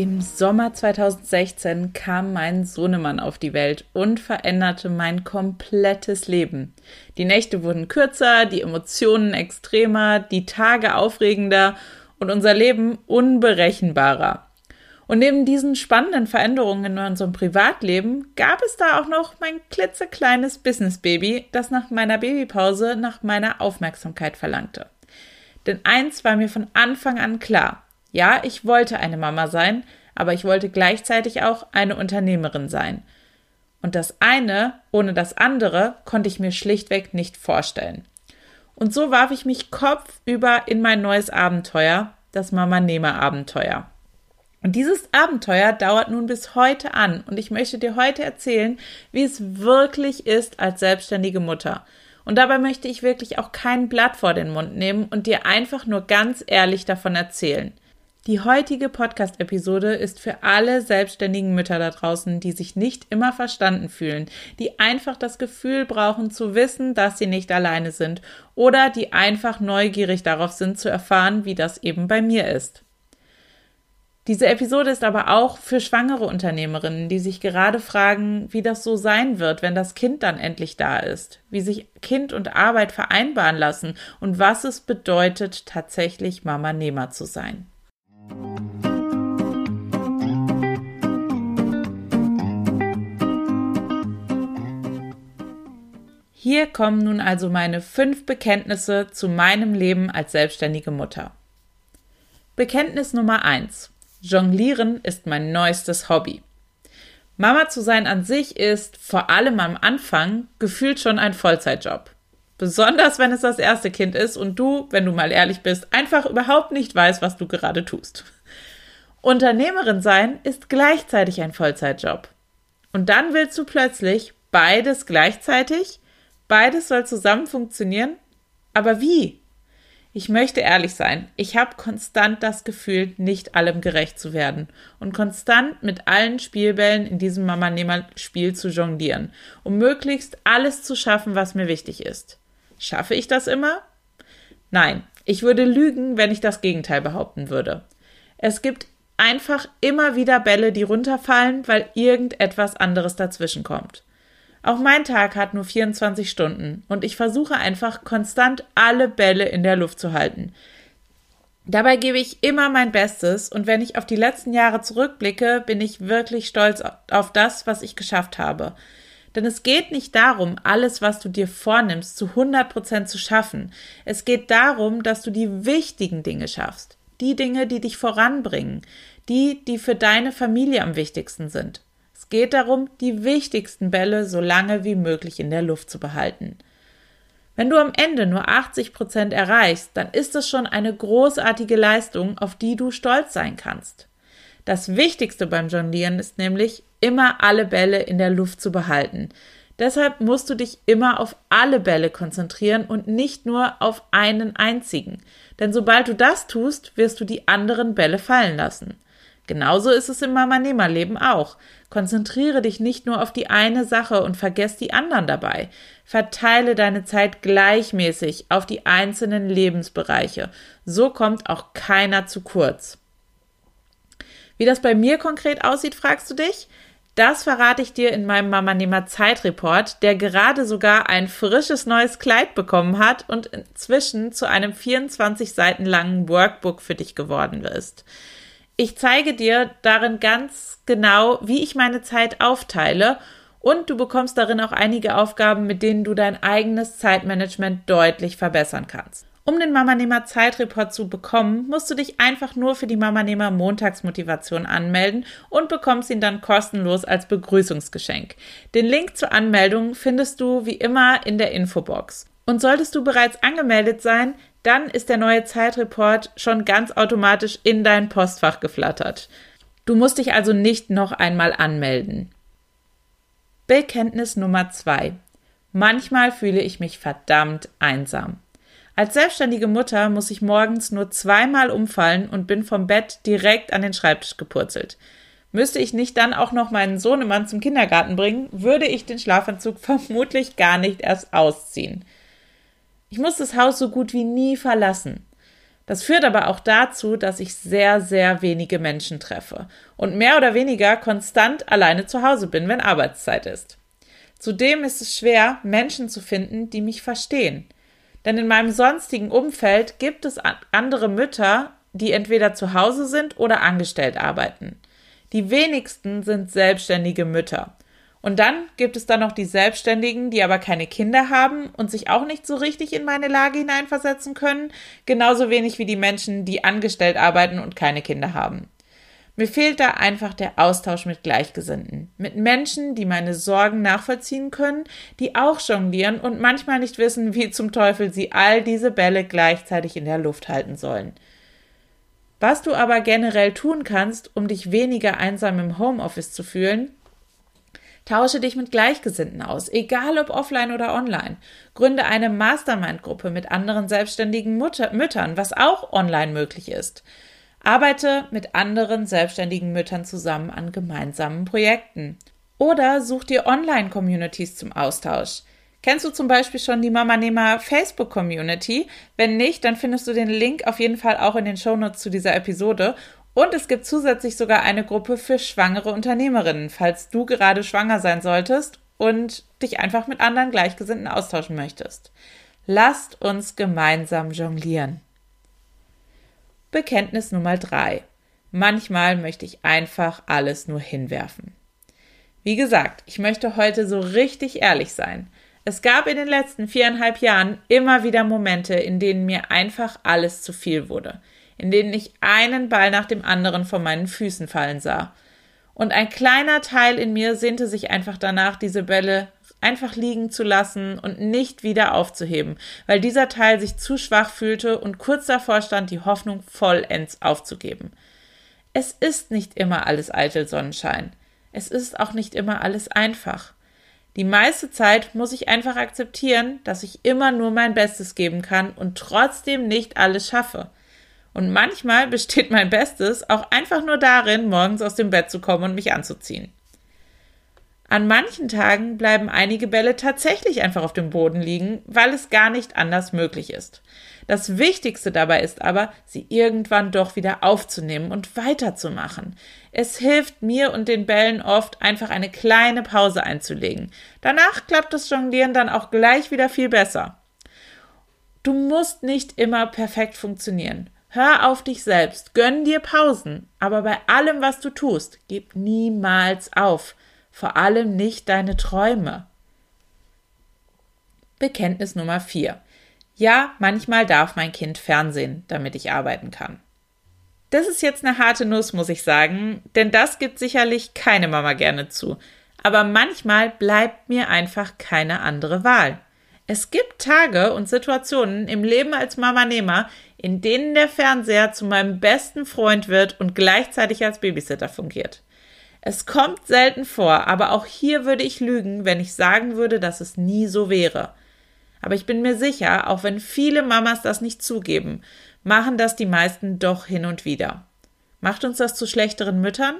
Im Sommer 2016 kam mein Sohnemann auf die Welt und veränderte mein komplettes Leben. Die Nächte wurden kürzer, die Emotionen extremer, die Tage aufregender und unser Leben unberechenbarer. Und neben diesen spannenden Veränderungen in unserem Privatleben gab es da auch noch mein klitzekleines Business-Baby, das nach meiner Babypause nach meiner Aufmerksamkeit verlangte. Denn eins war mir von Anfang an klar. Ja, ich wollte eine Mama sein, aber ich wollte gleichzeitig auch eine Unternehmerin sein. Und das eine ohne das andere konnte ich mir schlichtweg nicht vorstellen. Und so warf ich mich kopfüber in mein neues Abenteuer, das Mama-Nehmer-Abenteuer. Und dieses Abenteuer dauert nun bis heute an und ich möchte dir heute erzählen, wie es wirklich ist als selbstständige Mutter. Und dabei möchte ich wirklich auch kein Blatt vor den Mund nehmen und dir einfach nur ganz ehrlich davon erzählen. Die heutige Podcast-Episode ist für alle selbstständigen Mütter da draußen, die sich nicht immer verstanden fühlen, die einfach das Gefühl brauchen zu wissen, dass sie nicht alleine sind oder die einfach neugierig darauf sind zu erfahren, wie das eben bei mir ist. Diese Episode ist aber auch für schwangere Unternehmerinnen, die sich gerade fragen, wie das so sein wird, wenn das Kind dann endlich da ist, wie sich Kind und Arbeit vereinbaren lassen und was es bedeutet, tatsächlich Mama-Nehmer zu sein. Hier kommen nun also meine fünf Bekenntnisse zu meinem Leben als selbstständige Mutter. Bekenntnis Nummer eins: Jonglieren ist mein neuestes Hobby. Mama zu sein an sich ist, vor allem am Anfang, gefühlt schon ein Vollzeitjob. Besonders wenn es das erste Kind ist und du, wenn du mal ehrlich bist, einfach überhaupt nicht weißt, was du gerade tust. Unternehmerin sein ist gleichzeitig ein Vollzeitjob. Und dann willst du plötzlich beides gleichzeitig? Beides soll zusammen funktionieren? Aber wie? Ich möchte ehrlich sein, ich habe konstant das Gefühl, nicht allem gerecht zu werden und konstant mit allen Spielbällen in diesem Mama-Nehmer-Spiel zu jonglieren, um möglichst alles zu schaffen, was mir wichtig ist. Schaffe ich das immer? Nein, ich würde lügen, wenn ich das Gegenteil behaupten würde. Es gibt einfach immer wieder Bälle, die runterfallen, weil irgendetwas anderes dazwischen kommt. Auch mein Tag hat nur 24 Stunden und ich versuche einfach konstant alle Bälle in der Luft zu halten. Dabei gebe ich immer mein Bestes und wenn ich auf die letzten Jahre zurückblicke, bin ich wirklich stolz auf das, was ich geschafft habe. Denn es geht nicht darum, alles, was du dir vornimmst, zu 100 Prozent zu schaffen. Es geht darum, dass du die wichtigen Dinge schaffst. Die Dinge, die dich voranbringen. Die, die für deine Familie am wichtigsten sind. Es geht darum, die wichtigsten Bälle so lange wie möglich in der Luft zu behalten. Wenn du am Ende nur 80 Prozent erreichst, dann ist es schon eine großartige Leistung, auf die du stolz sein kannst. Das Wichtigste beim Jonglieren ist nämlich, immer alle Bälle in der Luft zu behalten. Deshalb musst du dich immer auf alle Bälle konzentrieren und nicht nur auf einen einzigen. Denn sobald du das tust, wirst du die anderen Bälle fallen lassen. Genauso ist es im Mama-Nehmer-Leben auch. Konzentriere dich nicht nur auf die eine Sache und vergess die anderen dabei. Verteile deine Zeit gleichmäßig auf die einzelnen Lebensbereiche. So kommt auch keiner zu kurz. Wie das bei mir konkret aussieht, fragst du dich? Das verrate ich dir in meinem Mama-Nehmer Zeitreport, der gerade sogar ein frisches neues Kleid bekommen hat und inzwischen zu einem 24 Seiten langen Workbook für dich geworden ist. Ich zeige dir darin ganz genau, wie ich meine Zeit aufteile und du bekommst darin auch einige Aufgaben, mit denen du dein eigenes Zeitmanagement deutlich verbessern kannst. Um den Mamanehmer Zeitreport zu bekommen, musst du dich einfach nur für die Mamanehmer Montagsmotivation anmelden und bekommst ihn dann kostenlos als Begrüßungsgeschenk. Den Link zur Anmeldung findest du wie immer in der Infobox. Und solltest du bereits angemeldet sein, dann ist der neue Zeitreport schon ganz automatisch in dein Postfach geflattert. Du musst dich also nicht noch einmal anmelden. Bekenntnis Nummer zwei: Manchmal fühle ich mich verdammt einsam. Als selbstständige Mutter muss ich morgens nur zweimal umfallen und bin vom Bett direkt an den Schreibtisch gepurzelt. Müsste ich nicht dann auch noch meinen Sohnemann zum Kindergarten bringen, würde ich den Schlafanzug vermutlich gar nicht erst ausziehen. Ich muss das Haus so gut wie nie verlassen. Das führt aber auch dazu, dass ich sehr, sehr wenige Menschen treffe und mehr oder weniger konstant alleine zu Hause bin, wenn Arbeitszeit ist. Zudem ist es schwer, Menschen zu finden, die mich verstehen. Denn in meinem sonstigen Umfeld gibt es andere Mütter, die entweder zu Hause sind oder angestellt arbeiten. Die wenigsten sind selbstständige Mütter. Und dann gibt es dann noch die Selbstständigen, die aber keine Kinder haben und sich auch nicht so richtig in meine Lage hineinversetzen können, genauso wenig wie die Menschen, die angestellt arbeiten und keine Kinder haben. Mir fehlt da einfach der Austausch mit Gleichgesinnten, mit Menschen, die meine Sorgen nachvollziehen können, die auch jonglieren und manchmal nicht wissen, wie zum Teufel sie all diese Bälle gleichzeitig in der Luft halten sollen. Was du aber generell tun kannst, um dich weniger einsam im Homeoffice zu fühlen, Tausche dich mit Gleichgesinnten aus, egal ob offline oder online. Gründe eine Mastermind-Gruppe mit anderen selbstständigen Mutter Müttern, was auch online möglich ist. Arbeite mit anderen selbstständigen Müttern zusammen an gemeinsamen Projekten. Oder such dir Online-Communities zum Austausch. Kennst du zum Beispiel schon die Mama Nehmer Facebook Community? Wenn nicht, dann findest du den Link auf jeden Fall auch in den Shownotes zu dieser Episode. Und es gibt zusätzlich sogar eine Gruppe für schwangere Unternehmerinnen, falls du gerade schwanger sein solltest und dich einfach mit anderen Gleichgesinnten austauschen möchtest. Lasst uns gemeinsam jonglieren. Bekenntnis Nummer drei: Manchmal möchte ich einfach alles nur hinwerfen. Wie gesagt, ich möchte heute so richtig ehrlich sein. Es gab in den letzten viereinhalb Jahren immer wieder Momente, in denen mir einfach alles zu viel wurde, in denen ich einen Ball nach dem anderen von meinen Füßen fallen sah. Und ein kleiner Teil in mir sehnte sich einfach danach, diese Bälle einfach liegen zu lassen und nicht wieder aufzuheben, weil dieser Teil sich zu schwach fühlte und kurz davor stand, die Hoffnung vollends aufzugeben. Es ist nicht immer alles eitel Sonnenschein. Es ist auch nicht immer alles einfach. Die meiste Zeit muss ich einfach akzeptieren, dass ich immer nur mein Bestes geben kann und trotzdem nicht alles schaffe. Und manchmal besteht mein Bestes auch einfach nur darin, morgens aus dem Bett zu kommen und mich anzuziehen. An manchen Tagen bleiben einige Bälle tatsächlich einfach auf dem Boden liegen, weil es gar nicht anders möglich ist. Das Wichtigste dabei ist aber, sie irgendwann doch wieder aufzunehmen und weiterzumachen. Es hilft mir und den Bällen oft, einfach eine kleine Pause einzulegen. Danach klappt das Jonglieren dann auch gleich wieder viel besser. Du musst nicht immer perfekt funktionieren. Hör auf dich selbst, gönn dir Pausen, aber bei allem, was du tust, gib niemals auf vor allem nicht deine Träume. Bekenntnis Nummer 4. Ja, manchmal darf mein Kind Fernsehen, damit ich arbeiten kann. Das ist jetzt eine harte Nuss, muss ich sagen, denn das gibt sicherlich keine Mama gerne zu. Aber manchmal bleibt mir einfach keine andere Wahl. Es gibt Tage und Situationen im Leben als Mama-Nehmer, in denen der Fernseher zu meinem besten Freund wird und gleichzeitig als Babysitter fungiert. Es kommt selten vor, aber auch hier würde ich lügen, wenn ich sagen würde, dass es nie so wäre. Aber ich bin mir sicher, auch wenn viele Mamas das nicht zugeben, machen das die meisten doch hin und wieder. Macht uns das zu schlechteren Müttern?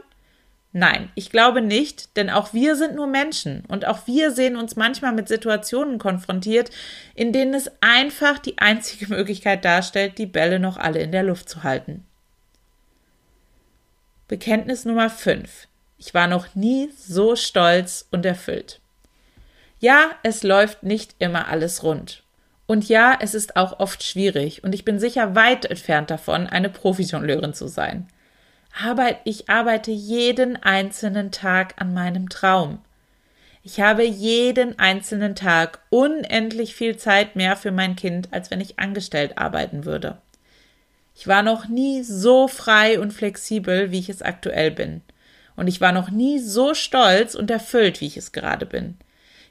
Nein, ich glaube nicht, denn auch wir sind nur Menschen und auch wir sehen uns manchmal mit Situationen konfrontiert, in denen es einfach die einzige Möglichkeit darstellt, die Bälle noch alle in der Luft zu halten. Bekenntnis Nummer 5. Ich war noch nie so stolz und erfüllt. Ja, es läuft nicht immer alles rund. Und ja, es ist auch oft schwierig und ich bin sicher weit entfernt davon, eine Profijongleurin zu sein. Aber ich arbeite jeden einzelnen Tag an meinem Traum. Ich habe jeden einzelnen Tag unendlich viel Zeit mehr für mein Kind, als wenn ich angestellt arbeiten würde. Ich war noch nie so frei und flexibel, wie ich es aktuell bin und ich war noch nie so stolz und erfüllt, wie ich es gerade bin.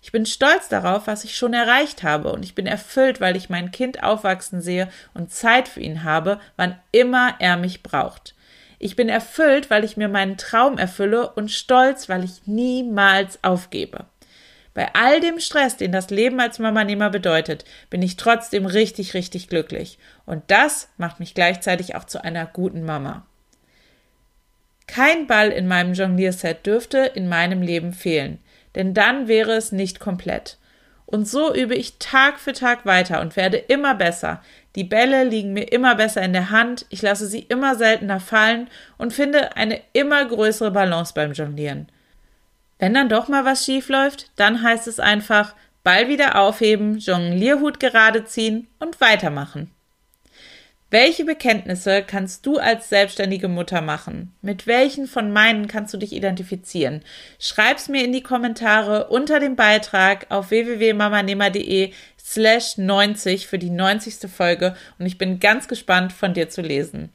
Ich bin stolz darauf, was ich schon erreicht habe und ich bin erfüllt, weil ich mein Kind aufwachsen sehe und Zeit für ihn habe, wann immer er mich braucht. Ich bin erfüllt, weil ich mir meinen Traum erfülle und stolz, weil ich niemals aufgebe. Bei all dem Stress, den das Leben als Mamanehmer bedeutet, bin ich trotzdem richtig, richtig glücklich. Und das macht mich gleichzeitig auch zu einer guten Mama. Kein Ball in meinem Jonglierset dürfte in meinem Leben fehlen, denn dann wäre es nicht komplett. Und so übe ich Tag für Tag weiter und werde immer besser. Die Bälle liegen mir immer besser in der Hand, ich lasse sie immer seltener fallen und finde eine immer größere Balance beim Jonglieren. Wenn dann doch mal was schief läuft, dann heißt es einfach Ball wieder aufheben, Jonglierhut gerade ziehen und weitermachen. Welche Bekenntnisse kannst du als selbstständige Mutter machen? Mit welchen von meinen kannst du dich identifizieren? Schreib's mir in die Kommentare unter dem Beitrag auf www.mamanehmer.de slash 90 für die 90. Folge und ich bin ganz gespannt von dir zu lesen.